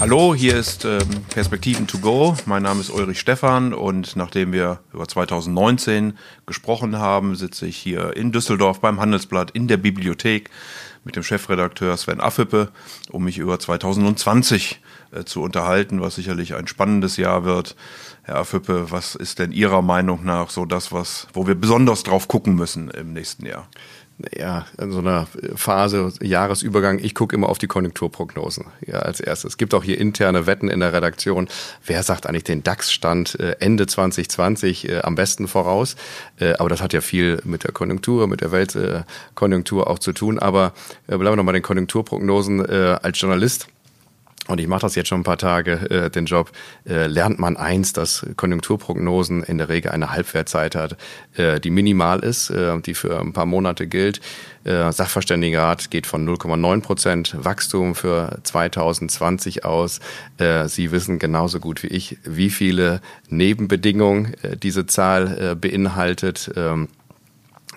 Hallo, hier ist ähm, Perspektiven to go. Mein Name ist Ulrich Stephan und nachdem wir über 2019 gesprochen haben, sitze ich hier in Düsseldorf beim Handelsblatt in der Bibliothek mit dem Chefredakteur Sven Affippe, um mich über 2020 äh, zu unterhalten, was sicherlich ein spannendes Jahr wird. Herr Affippe, was ist denn Ihrer Meinung nach so das, was, wo wir besonders drauf gucken müssen im nächsten Jahr? Ja, in so einer Phase, Jahresübergang, ich gucke immer auf die Konjunkturprognosen ja, als erstes. Es gibt auch hier interne Wetten in der Redaktion. Wer sagt eigentlich den DAX-Stand äh, Ende 2020 äh, am besten voraus? Äh, aber das hat ja viel mit der Konjunktur, mit der Weltkonjunktur auch zu tun. Aber bleiben wir nochmal den Konjunkturprognosen als Journalist und ich mache das jetzt schon ein paar Tage, äh, den Job, äh, lernt man eins, dass Konjunkturprognosen in der Regel eine Halbwertzeit hat, äh, die minimal ist, äh, die für ein paar Monate gilt. Äh, Sachverständigenrat geht von 0,9 Prozent Wachstum für 2020 aus. Äh, Sie wissen genauso gut wie ich, wie viele Nebenbedingungen äh, diese Zahl äh, beinhaltet. Ähm,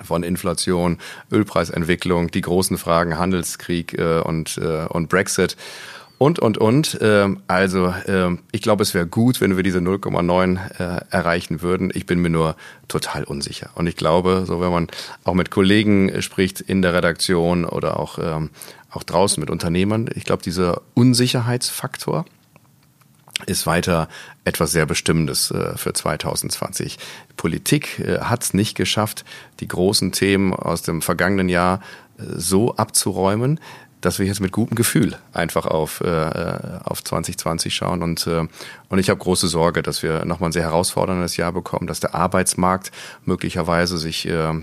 von Inflation, Ölpreisentwicklung, die großen Fragen Handelskrieg äh, und, äh, und Brexit und, und, und. Ähm, also ähm, ich glaube, es wäre gut, wenn wir diese 0,9 äh, erreichen würden. Ich bin mir nur total unsicher. Und ich glaube, so wenn man auch mit Kollegen spricht in der Redaktion oder auch, ähm, auch draußen mit Unternehmern, ich glaube, dieser Unsicherheitsfaktor ist weiter etwas sehr Bestimmendes äh, für 2020. Politik äh, hat es nicht geschafft, die großen Themen aus dem vergangenen Jahr so abzuräumen, dass wir jetzt mit gutem Gefühl einfach auf, äh, auf 2020 schauen. Und, äh, und ich habe große Sorge, dass wir nochmal ein sehr herausforderndes Jahr bekommen, dass der Arbeitsmarkt möglicherweise sich äh,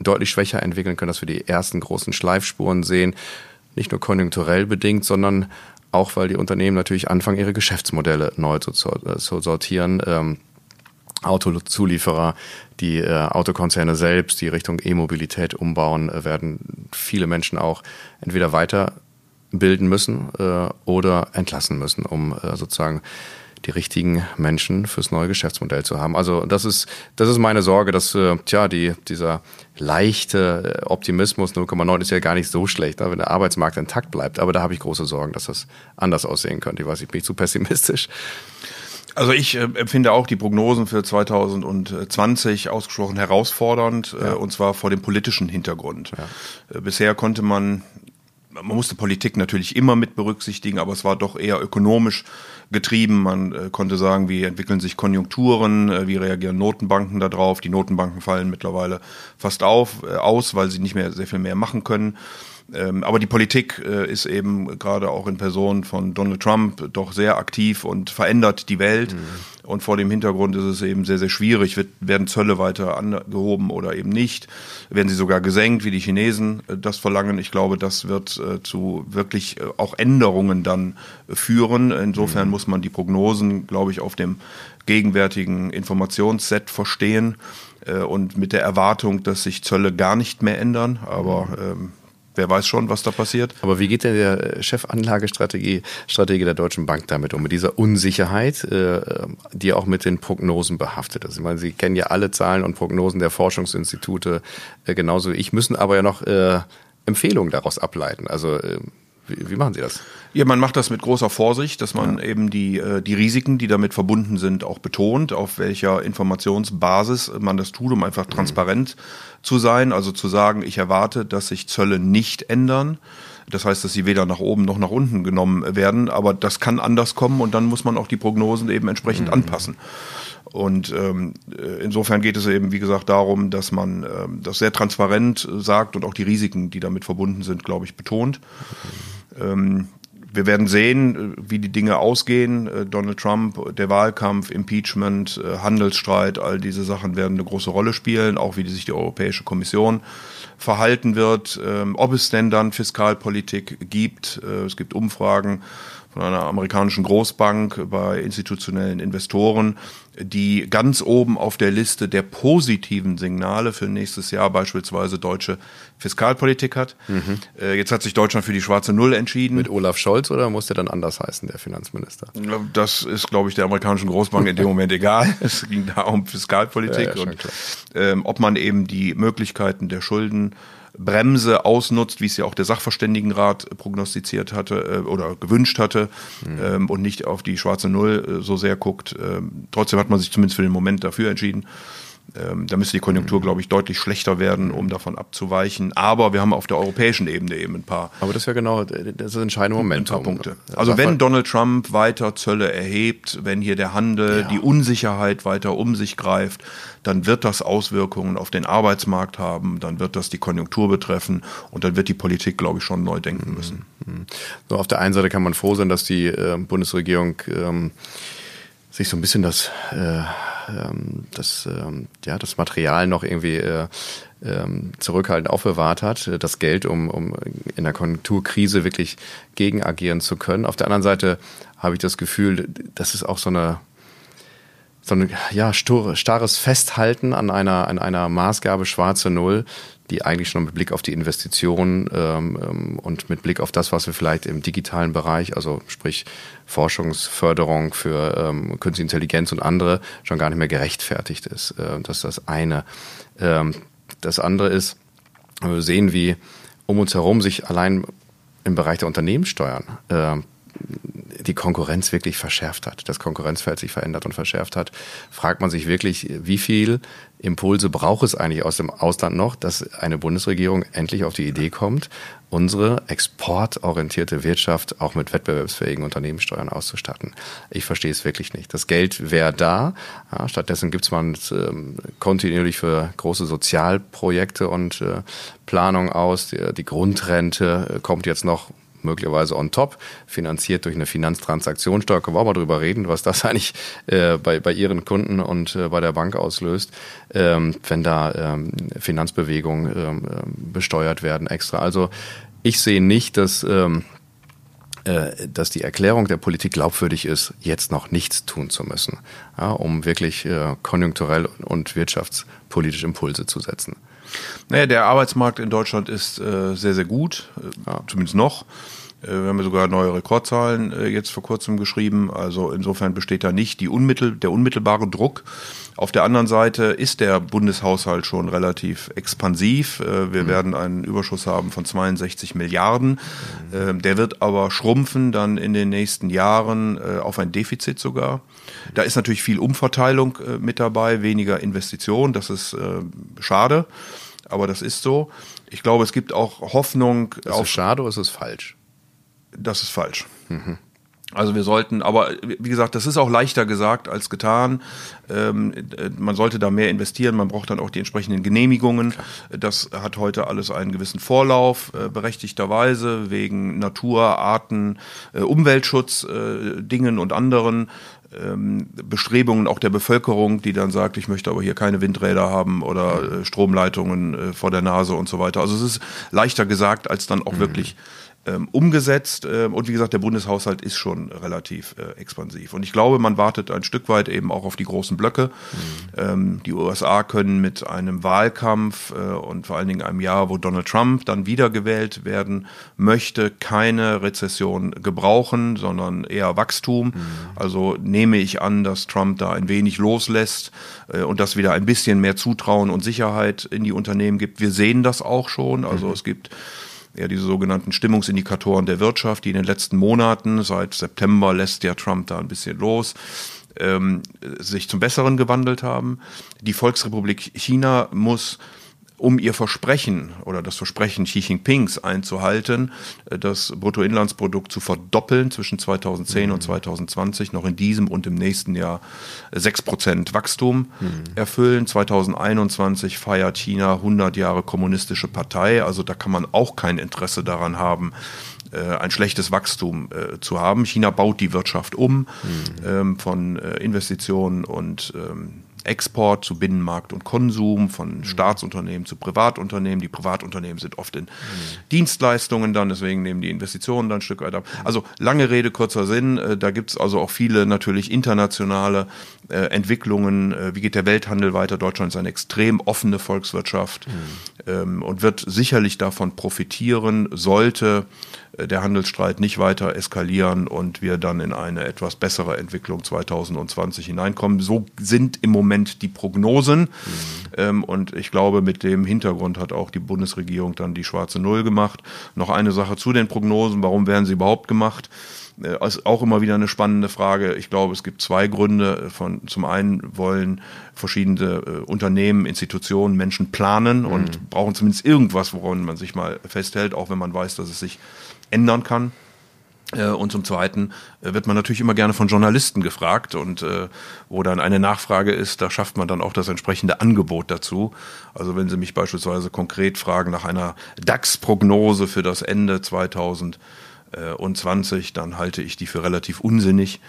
deutlich schwächer entwickeln kann, dass wir die ersten großen Schleifspuren sehen, nicht nur konjunkturell bedingt, sondern auch, weil die Unternehmen natürlich anfangen, ihre Geschäftsmodelle neu zu, zu sortieren. Ähm, Autozulieferer, die äh, Autokonzerne selbst, die Richtung E-Mobilität umbauen, äh, werden viele Menschen auch entweder weiterbilden müssen äh, oder entlassen müssen, um äh, sozusagen die richtigen Menschen fürs neue Geschäftsmodell zu haben. Also das ist das ist meine Sorge, dass äh, tja die dieser leichte äh, Optimismus 0,9 ist ja gar nicht so schlecht, ne, wenn der Arbeitsmarkt intakt bleibt. Aber da habe ich große Sorgen, dass das anders aussehen könnte. Ich weiß, ich bin zu pessimistisch. Also ich äh, empfinde auch die Prognosen für 2020 ausgesprochen herausfordernd, äh, ja. äh, und zwar vor dem politischen Hintergrund. Ja. Äh, bisher konnte man, man musste Politik natürlich immer mit berücksichtigen, aber es war doch eher ökonomisch getrieben. Man äh, konnte sagen, wie entwickeln sich Konjunkturen, äh, wie reagieren Notenbanken darauf. Die Notenbanken fallen mittlerweile fast auf, aus, weil sie nicht mehr sehr viel mehr machen können. Ähm, aber die Politik äh, ist eben gerade auch in Person von Donald Trump doch sehr aktiv und verändert die Welt. Mhm. Und vor dem Hintergrund ist es eben sehr, sehr schwierig. Wird, werden Zölle weiter angehoben oder eben nicht? Werden sie sogar gesenkt, wie die Chinesen äh, das verlangen? Ich glaube, das wird äh, zu wirklich äh, auch Änderungen dann führen. Insofern mhm. muss man die Prognosen, glaube ich, auf dem gegenwärtigen Informationsset verstehen äh, und mit der Erwartung, dass sich Zölle gar nicht mehr ändern. Aber mhm. ähm, Wer weiß schon, was da passiert. Aber wie geht denn der Chefanlagestrategie Strategie der Deutschen Bank damit um? Mit dieser Unsicherheit, äh, die auch mit den Prognosen behaftet ist. Ich meine, Sie kennen ja alle Zahlen und Prognosen der Forschungsinstitute äh, genauso wie ich, müssen aber ja noch äh, Empfehlungen daraus ableiten. Also wie, wie, machen Sie das? Ja, man macht das mit großer Vorsicht, dass man ja. eben die, äh, die Risiken, die damit verbunden sind, auch betont, auf welcher Informationsbasis man das tut, um einfach mhm. transparent zu sein. Also zu sagen, ich erwarte, dass sich Zölle nicht ändern. Das heißt, dass sie weder nach oben noch nach unten genommen werden, aber das kann anders kommen und dann muss man auch die Prognosen eben entsprechend mhm. anpassen. Und ähm, äh, insofern geht es eben, wie gesagt, darum, dass man ähm, das sehr transparent sagt und auch die Risiken, die damit verbunden sind, glaube ich, betont. Ähm, wir werden sehen, äh, wie die Dinge ausgehen. Äh, Donald Trump, der Wahlkampf, Impeachment, Handelsstreit, all diese Sachen werden eine große Rolle spielen, auch wie sich die Europäische Kommission verhalten wird. Ähm, ob es denn dann Fiskalpolitik gibt, es gibt Umfragen von einer amerikanischen Großbank bei institutionellen Investoren, die ganz oben auf der Liste der positiven Signale für nächstes Jahr beispielsweise deutsche Fiskalpolitik hat. Mhm. Äh, jetzt hat sich Deutschland für die schwarze Null entschieden. Mit Olaf Scholz oder muss der dann anders heißen, der Finanzminister? Das ist, glaube ich, der amerikanischen Großbank in dem Moment egal. Es ging da um Fiskalpolitik ja, ja, und ähm, ob man eben die Möglichkeiten der Schulden Bremse ausnutzt, wie es ja auch der Sachverständigenrat prognostiziert hatte äh, oder gewünscht hatte mhm. ähm, und nicht auf die schwarze Null äh, so sehr guckt. Ähm, trotzdem hat man sich zumindest für den Moment dafür entschieden. Ähm, da müsste die Konjunktur, mhm. glaube ich, deutlich schlechter werden, um davon abzuweichen. Aber wir haben auf der europäischen Ebene eben ein paar. Aber das ist ja genau das ist ein entscheidende Moment. Ein paar Punkte. Also wenn Donald Trump weiter Zölle erhebt, wenn hier der Handel, ja. die Unsicherheit weiter um sich greift, dann wird das Auswirkungen auf den Arbeitsmarkt haben, dann wird das die Konjunktur betreffen und dann wird die Politik, glaube ich, schon neu denken müssen. Mhm. So, auf der einen Seite kann man froh sein, dass die äh, Bundesregierung ähm, sich so ein bisschen das, äh, ähm, das, ähm, ja, das Material noch irgendwie äh, ähm, zurückhaltend aufbewahrt hat, äh, das Geld, um, um in der Konjunkturkrise wirklich gegen agieren zu können. Auf der anderen Seite habe ich das Gefühl, das ist auch so eine so ein ja, starres Festhalten an einer, an einer Maßgabe schwarze Null, die eigentlich schon mit Blick auf die Investitionen ähm, ähm, und mit Blick auf das, was wir vielleicht im digitalen Bereich, also sprich Forschungsförderung für ähm, Künstliche Intelligenz und andere, schon gar nicht mehr gerechtfertigt ist. Äh, das ist das eine. Ähm, das andere ist, wir sehen, wie um uns herum sich allein im Bereich der Unternehmenssteuern äh, die Konkurrenz wirklich verschärft hat, das Konkurrenzfeld sich verändert und verschärft hat, fragt man sich wirklich, wie viel Impulse braucht es eigentlich aus dem Ausland noch, dass eine Bundesregierung endlich auf die Idee kommt, unsere exportorientierte Wirtschaft auch mit wettbewerbsfähigen Unternehmenssteuern auszustatten. Ich verstehe es wirklich nicht. Das Geld wäre da. Ja, stattdessen gibt es man ähm, kontinuierlich für große Sozialprojekte und äh, Planung aus. Die, die Grundrente äh, kommt jetzt noch möglicherweise on top, finanziert durch eine Finanztransaktionssteuer. Können wir auch mal drüber reden, was das eigentlich äh, bei, bei Ihren Kunden und äh, bei der Bank auslöst, ähm, wenn da ähm, Finanzbewegungen ähm, besteuert werden extra. Also ich sehe nicht, dass, ähm, äh, dass die Erklärung der Politik glaubwürdig ist, jetzt noch nichts tun zu müssen, ja, um wirklich äh, konjunkturell und wirtschaftspolitisch Impulse zu setzen. Naja, der Arbeitsmarkt in Deutschland ist äh, sehr, sehr gut, äh, ja. zumindest noch. Äh, wir haben ja sogar neue Rekordzahlen äh, jetzt vor kurzem geschrieben. Also insofern besteht da nicht die unmittel, der unmittelbare Druck. Auf der anderen Seite ist der Bundeshaushalt schon relativ expansiv. Äh, wir mhm. werden einen Überschuss haben von 62 Milliarden. Mhm. Der wird aber schrumpfen dann in den nächsten Jahren auf ein Defizit sogar. Da ist natürlich viel Umverteilung mit dabei, weniger Investitionen. Das ist schade, aber das ist so. Ich glaube, es gibt auch Hoffnung. Ist es schade oder ist es falsch? Das ist falsch. Mhm. Also wir sollten, aber wie gesagt, das ist auch leichter gesagt als getan. Ähm, äh, man sollte da mehr investieren, man braucht dann auch die entsprechenden Genehmigungen. Das hat heute alles einen gewissen Vorlauf, äh, berechtigterweise, wegen Natur, Arten, äh, Umweltschutz, äh, Dingen und anderen ähm, Bestrebungen auch der Bevölkerung, die dann sagt, ich möchte aber hier keine Windräder haben oder äh, Stromleitungen äh, vor der Nase und so weiter. Also es ist leichter gesagt als dann auch mhm. wirklich ähm, umgesetzt. Ähm, und wie gesagt, der Bundeshaushalt ist schon relativ äh, expansiv. Und ich glaube, man wartet ein Stück weit eben auch auf die großen Blöcke. Mhm. Ähm, die USA können mit einem Wahlkampf äh, und vor allen Dingen einem Jahr, wo Donald Trump dann wiedergewählt werden möchte, keine Rezession gebrauchen, sondern eher Wachstum. Mhm. Also nehme ich an, dass Trump da ein wenig loslässt äh, und dass wieder ein bisschen mehr Zutrauen und Sicherheit in die Unternehmen gibt. Wir sehen das auch schon. Also mhm. es gibt ja diese sogenannten Stimmungsindikatoren der Wirtschaft, die in den letzten Monaten, seit September lässt ja Trump da ein bisschen los, ähm, sich zum Besseren gewandelt haben. Die Volksrepublik China muss um ihr Versprechen oder das Versprechen Xi Jinpings einzuhalten, äh, das Bruttoinlandsprodukt zu verdoppeln zwischen 2010 mhm. und 2020, noch in diesem und im nächsten Jahr 6% Wachstum mhm. erfüllen. 2021 feiert China 100 Jahre kommunistische Partei, also da kann man auch kein Interesse daran haben, äh, ein schlechtes Wachstum äh, zu haben. China baut die Wirtschaft um mhm. ähm, von äh, Investitionen und ähm, Export zu Binnenmarkt und Konsum, von mhm. Staatsunternehmen zu Privatunternehmen. Die Privatunternehmen sind oft in mhm. Dienstleistungen dann, deswegen nehmen die Investitionen dann ein Stück weit ab. Also lange Rede, kurzer Sinn. Äh, da gibt's also auch viele natürlich internationale äh, Entwicklungen. Äh, wie geht der Welthandel weiter? Deutschland ist eine extrem offene Volkswirtschaft mhm. ähm, und wird sicherlich davon profitieren, sollte äh, der Handelsstreit nicht weiter eskalieren und wir dann in eine etwas bessere Entwicklung 2020 hineinkommen. So sind im Moment Moment die Prognosen. Mhm. Ähm, und ich glaube, mit dem Hintergrund hat auch die Bundesregierung dann die schwarze Null gemacht. Noch eine Sache zu den Prognosen. Warum werden sie überhaupt gemacht? Äh, ist auch immer wieder eine spannende Frage. Ich glaube, es gibt zwei Gründe. Von, zum einen wollen verschiedene äh, Unternehmen, Institutionen, Menschen planen und mhm. brauchen zumindest irgendwas, woran man sich mal festhält, auch wenn man weiß, dass es sich ändern kann. Äh, und zum Zweiten äh, wird man natürlich immer gerne von Journalisten gefragt und äh, wo dann eine Nachfrage ist, da schafft man dann auch das entsprechende Angebot dazu. Also wenn Sie mich beispielsweise konkret fragen nach einer DAX-Prognose für das Ende 2020, dann halte ich die für relativ unsinnig.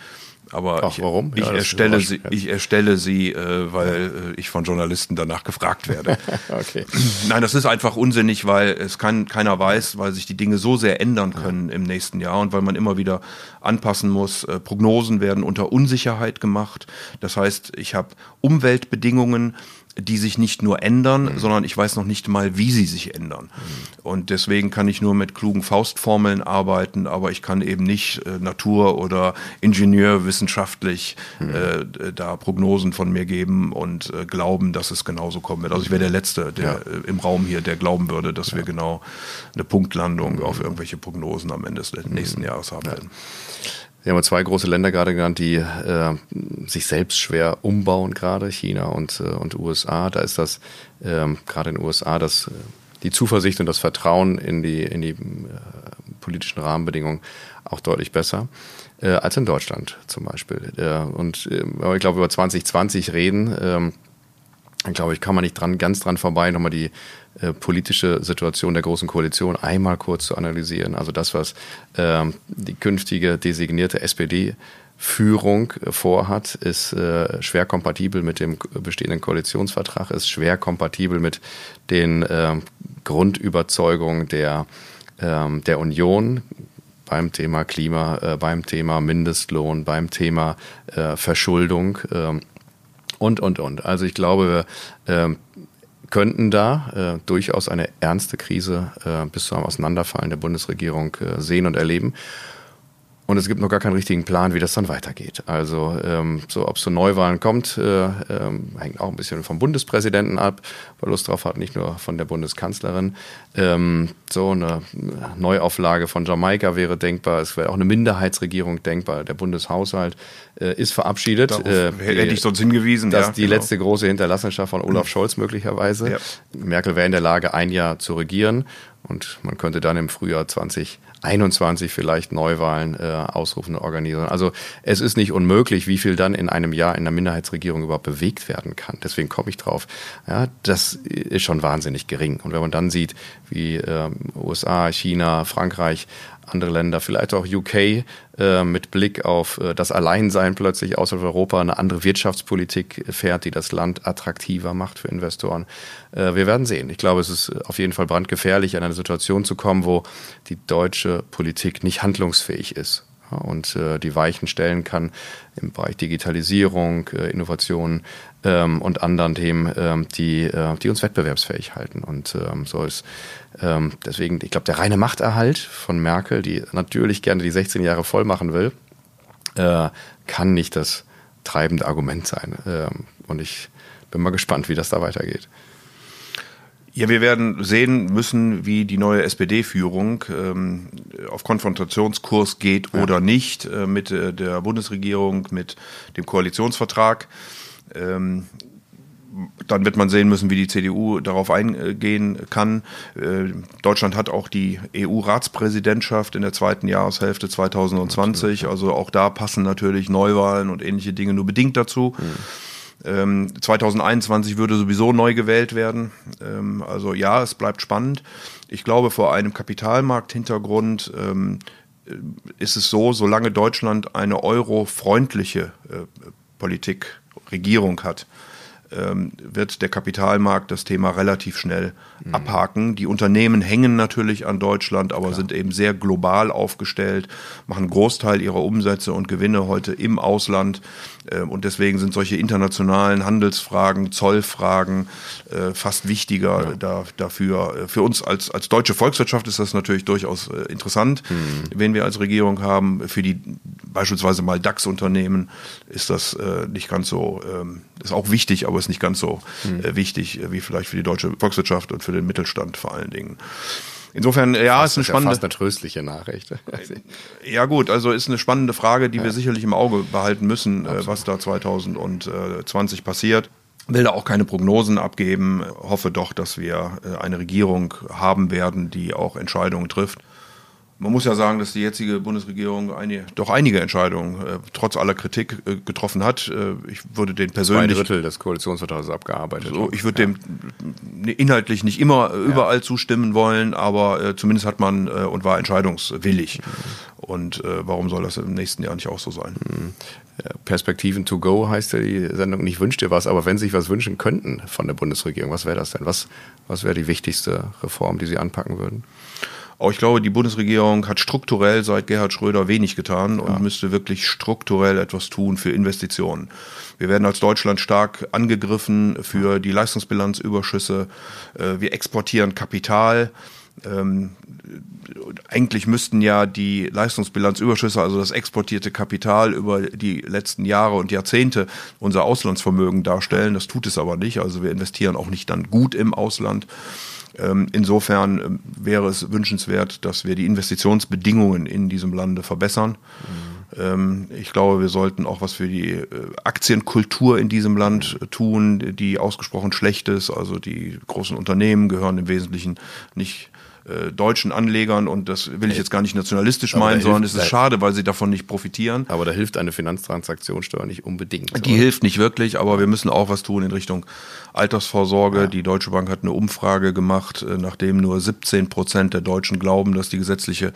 Aber Ach, ich, warum? Ich, ja, erstelle sie, ich erstelle sie, äh, weil äh, ich von Journalisten danach gefragt werde. okay. Nein, das ist einfach unsinnig, weil es kann, keiner weiß, weil sich die Dinge so sehr ändern können ja. im nächsten Jahr und weil man immer wieder anpassen muss. Äh, Prognosen werden unter Unsicherheit gemacht. Das heißt, ich habe Umweltbedingungen, die sich nicht nur ändern, mhm. sondern ich weiß noch nicht mal, wie sie sich ändern. Mhm. Und deswegen kann ich nur mit klugen Faustformeln arbeiten, aber ich kann eben nicht äh, Natur- oder Ingenieurwissenschaftlich mhm. äh, da Prognosen von mir geben und äh, glauben, dass es genauso kommen wird. Also ich wäre der Letzte der, ja. Äh, im Raum hier, der glauben würde, dass ja. wir genau eine Punktlandung auf irgendwelche Prognosen am Ende des nächsten mhm. Jahres haben werden. Sie haben zwei große Länder gerade genannt, die äh, sich selbst schwer umbauen, gerade China und, äh, und USA. Da ist das äh, gerade in den USA das, äh, die Zuversicht und das Vertrauen in die, in die äh, politischen Rahmenbedingungen auch deutlich besser äh, als in Deutschland zum Beispiel. Äh, und äh, ich glaube, über 2020 reden, äh, dann glaube ich, kann man nicht dran, ganz dran vorbei, nochmal die äh, politische Situation der Großen Koalition einmal kurz zu analysieren. Also das, was äh, die künftige designierte SPD Führung äh, vorhat, ist äh, schwer kompatibel mit dem bestehenden Koalitionsvertrag, ist schwer kompatibel mit den äh, Grundüberzeugungen der, äh, der Union beim Thema Klima, äh, beim Thema Mindestlohn, beim Thema äh, Verschuldung äh, und, und, und. Also ich glaube, äh, könnten da äh, durchaus eine ernste Krise äh, bis zum Auseinanderfallen der Bundesregierung äh, sehen und erleben. Und es gibt noch gar keinen richtigen Plan, wie das dann weitergeht. Also ähm, so, ob es zu Neuwahlen kommt, äh, ähm, hängt auch ein bisschen vom Bundespräsidenten ab, weil Lust drauf hat, nicht nur von der Bundeskanzlerin. Ähm, so eine Neuauflage von Jamaika wäre denkbar. Es wäre auch eine Minderheitsregierung denkbar. Der Bundeshaushalt äh, ist verabschiedet. Äh, hätte ich sonst hingewiesen. Das ist ja, die genau. letzte große Hinterlassenschaft von Olaf Scholz möglicherweise. Ja. Merkel wäre in der Lage, ein Jahr zu regieren. Und man könnte dann im Frühjahr 20 21 vielleicht Neuwahlen äh, ausrufen und organisieren. Also es ist nicht unmöglich, wie viel dann in einem Jahr in der Minderheitsregierung überhaupt bewegt werden kann. Deswegen komme ich drauf. Ja, das ist schon wahnsinnig gering. Und wenn man dann sieht, wie äh, USA, China, Frankreich andere Länder, vielleicht auch UK äh, mit Blick auf äh, das Alleinsein plötzlich außerhalb Europa eine andere Wirtschaftspolitik fährt, die das Land attraktiver macht für Investoren. Äh, wir werden sehen. Ich glaube, es ist auf jeden Fall brandgefährlich, in eine Situation zu kommen, wo die deutsche Politik nicht handlungsfähig ist und äh, die Weichen stellen kann im Bereich Digitalisierung, äh, Innovation ähm, und anderen Themen, ähm, die, äh, die uns wettbewerbsfähig halten. Und ähm, so ist ähm, deswegen, ich glaube, der reine Machterhalt von Merkel, die natürlich gerne die 16 Jahre voll machen will, äh, kann nicht das treibende Argument sein. Ähm, und ich bin mal gespannt, wie das da weitergeht. Ja, wir werden sehen müssen, wie die neue SPD-Führung ähm, auf Konfrontationskurs geht ja. oder nicht äh, mit äh, der Bundesregierung, mit dem Koalitionsvertrag. Ähm, dann wird man sehen müssen, wie die CDU darauf eingehen kann. Äh, Deutschland hat auch die EU-Ratspräsidentschaft in der zweiten Jahreshälfte 2020. Also auch da passen natürlich Neuwahlen und ähnliche Dinge nur bedingt dazu. Mhm. Ähm, 2021 würde sowieso neu gewählt werden. Ähm, also ja, es bleibt spannend. Ich glaube, vor einem Kapitalmarkthintergrund ähm, äh, ist es so, solange Deutschland eine eurofreundliche äh, Politik, Regierung hat, ähm, wird der Kapitalmarkt das Thema relativ schnell mhm. abhaken. Die Unternehmen hängen natürlich an Deutschland, aber Klar. sind eben sehr global aufgestellt, machen Großteil ihrer Umsätze und Gewinne heute im Ausland. Äh, und deswegen sind solche internationalen Handelsfragen, Zollfragen äh, fast wichtiger ja. da, dafür. Für uns als, als deutsche Volkswirtschaft ist das natürlich durchaus äh, interessant, mhm. wen wir als Regierung haben. Für die beispielsweise mal DAX-Unternehmen ist das äh, nicht ganz so, ähm, ist auch wichtig, aber ist nicht ganz so mhm. äh, wichtig äh, wie vielleicht für die deutsche Volkswirtschaft und für den Mittelstand vor allen Dingen. Insofern, ja, fast, ist eine spannende. Ja fast eine tröstliche Nachricht. ja, gut, also ist eine spannende Frage, die ja. wir sicherlich im Auge behalten müssen, äh, was da 2020 passiert will da auch keine Prognosen abgeben, hoffe doch, dass wir äh, eine Regierung haben werden, die auch Entscheidungen trifft. Man muss ja sagen, dass die jetzige Bundesregierung eine, doch einige Entscheidungen äh, trotz aller Kritik äh, getroffen hat. Äh, ich würde den persönlich. Zwei Drittel des Koalitionsvertrags abgearbeitet. So, ich würde ja. dem inhaltlich nicht immer ja. überall zustimmen wollen, aber äh, zumindest hat man äh, und war entscheidungswillig. Mhm. Und äh, warum soll das im nächsten Jahr nicht auch so sein? Mhm. Perspektiven to go heißt ja die Sendung nicht wünscht dir was, aber wenn Sie sich was wünschen könnten von der Bundesregierung, was wäre das denn? Was, was wäre die wichtigste Reform, die Sie anpacken würden? Auch ich glaube, die Bundesregierung hat strukturell seit Gerhard Schröder wenig getan und ja. müsste wirklich strukturell etwas tun für Investitionen. Wir werden als Deutschland stark angegriffen für die Leistungsbilanzüberschüsse. Äh, wir exportieren Kapital. Ähm, eigentlich müssten ja die Leistungsbilanzüberschüsse, also das exportierte Kapital über die letzten Jahre und Jahrzehnte unser Auslandsvermögen darstellen. Das tut es aber nicht. Also wir investieren auch nicht dann gut im Ausland. Ähm, insofern ähm, wäre es wünschenswert, dass wir die Investitionsbedingungen in diesem Lande verbessern. Mhm. Ich glaube, wir sollten auch was für die äh, Aktienkultur in diesem Land tun, die ausgesprochen schlecht ist. Also die großen Unternehmen gehören im Wesentlichen nicht äh, deutschen Anlegern und das will ich jetzt gar nicht nationalistisch aber meinen, sondern es ist schade, weil sie davon nicht profitieren. Aber da hilft eine Finanztransaktionssteuer nicht unbedingt. Die oder? hilft nicht wirklich, aber wir müssen auch was tun in Richtung Altersvorsorge. Ja. Die Deutsche Bank hat eine Umfrage gemacht, äh, nachdem nur 17 Prozent der Deutschen glauben, dass die gesetzliche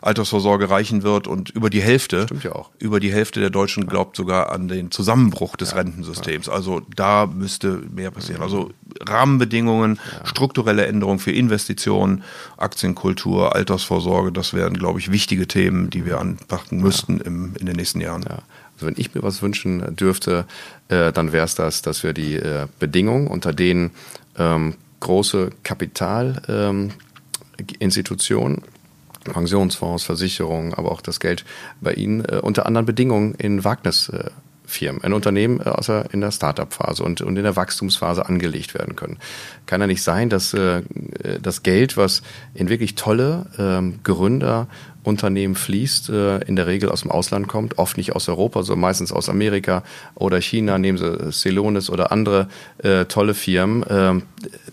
Altersvorsorge reichen wird und über die Hälfte, Stimmt ja auch. über die Hälfte der Deutschen glaubt sogar an den Zusammenbruch des ja, Rentensystems. Ja. Also da müsste mehr passieren. Also Rahmenbedingungen, ja. strukturelle Änderungen für Investitionen, Aktienkultur, Altersvorsorge, das wären, glaube ich, wichtige Themen, die wir anpacken müssten im, in den nächsten Jahren. Also wenn ich mir was wünschen dürfte, äh, dann wäre es das, dass wir die äh, Bedingungen, unter denen ähm, große Kapitalinstitutionen ähm, Pensionsfonds, Versicherungen, aber auch das Geld bei Ihnen äh, unter anderen Bedingungen in Wagnisfirmen, in Unternehmen äh, außer in der Startup-Phase und, und in der Wachstumsphase angelegt werden können. Kann ja nicht sein, dass äh, das Geld, was in wirklich tolle ähm, Gründer Unternehmen fließt, äh, in der Regel aus dem Ausland kommt, oft nicht aus Europa, so meistens aus Amerika oder China, nehmen Sie Celonis oder andere äh, tolle Firmen. Ähm,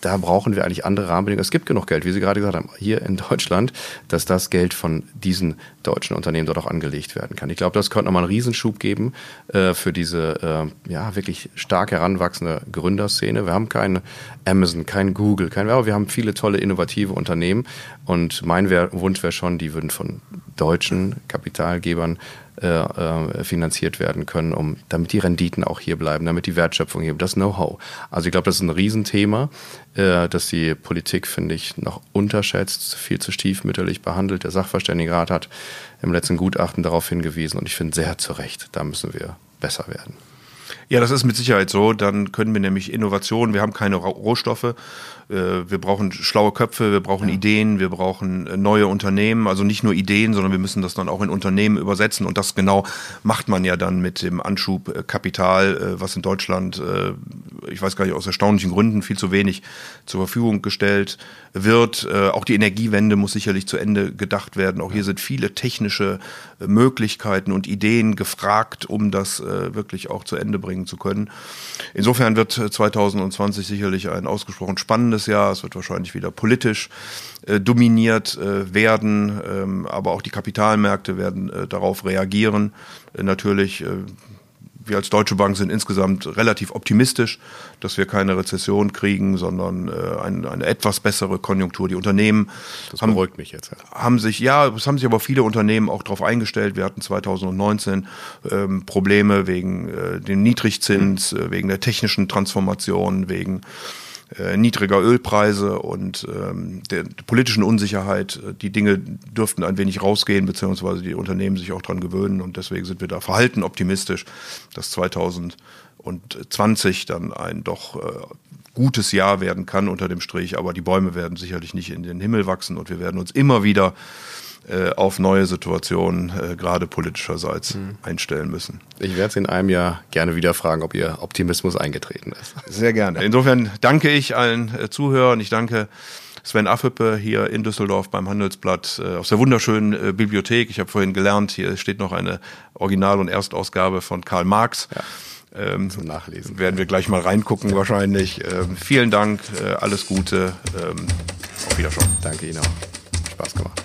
da brauchen wir eigentlich andere Rahmenbedingungen. Es gibt genug Geld, wie Sie gerade gesagt haben, hier in Deutschland, dass das Geld von diesen deutschen Unternehmen dort auch angelegt werden kann. Ich glaube, das könnte nochmal einen Riesenschub geben äh, für diese äh, ja wirklich stark heranwachsende Gründerszene. Wir haben keine Amazon, kein Google, kein, aber wir haben viele tolle innovative Unternehmen und mein Wunsch wäre schon, die würden von deutschen Kapitalgebern äh, äh, finanziert werden können, um damit die Renditen auch hier bleiben, damit die Wertschöpfung hier, das Know-how. Also ich glaube, das ist ein Riesenthema, äh, dass die Politik, finde ich, noch unterschätzt, viel zu stiefmütterlich behandelt. Der Sachverständigenrat hat im letzten Gutachten darauf hingewiesen und ich finde sehr zu Recht, da müssen wir besser werden. Ja, das ist mit Sicherheit so. Dann können wir nämlich Innovationen, wir haben keine Rohstoffe äh, wir brauchen schlaue Köpfe, wir brauchen ja. Ideen, wir brauchen äh, neue Unternehmen, also nicht nur Ideen, sondern wir müssen das dann auch in Unternehmen übersetzen und das genau macht man ja dann mit dem Anschub äh, Kapital, was in Deutschland, ich weiß gar nicht, aus erstaunlichen Gründen viel zu wenig zur Verfügung gestellt wird. Auch die Energiewende muss sicherlich zu Ende gedacht werden. Auch hier sind viele technische Möglichkeiten und Ideen gefragt, um das wirklich auch zu Ende bringen zu können. Insofern wird 2020 sicherlich ein ausgesprochen spannendes spannendes Jahr. Es wird wahrscheinlich wieder politisch äh, dominiert äh, werden, ähm, aber auch die Kapitalmärkte werden äh, darauf reagieren. Äh, natürlich äh, wir als Deutsche Bank sind insgesamt relativ optimistisch, dass wir keine Rezession kriegen, sondern äh, eine, eine etwas bessere Konjunktur. Die Unternehmen das haben, beruhigt mich jetzt. Ja. haben sich, ja, es haben sich aber viele Unternehmen auch darauf eingestellt. Wir hatten 2019 ähm, Probleme wegen äh, dem Niedrigzins, mhm. wegen der technischen Transformation, wegen äh, niedriger Ölpreise und ähm, der, politischen Unsicherheit. Äh, die Dinge dürften ein wenig rausgehen, beziehungsweise die Unternehmen sich auch dran gewöhnen. Und deswegen sind wir da verhalten optimistisch, dass 2020 dann ein doch äh, gutes Jahr werden kann unter dem Strich, aber die Bäume werden sicherlich nicht in den Himmel wachsen. Und wir werden uns immer wieder auf neue Situationen, äh, gerade politischerseits, mhm. einstellen müssen. Ich werde Sie in einem Jahr gerne wieder fragen, ob Ihr Optimismus eingetreten ist. Sehr gerne. Insofern danke ich allen äh, Zuhörern. Ich danke Sven Affepe hier in Düsseldorf beim Handelsblatt äh, aus der wunderschönen äh, Bibliothek. Ich habe vorhin gelernt, hier steht noch eine Original- und Erstausgabe von Karl Marx. Ja. Ähm, Zum Nachlesen. Werden wir gleich mal reingucken wahrscheinlich. Ähm, vielen Dank, äh, alles Gute, ähm, auf Wiedersehen. Danke Ihnen auch. Spaß gemacht.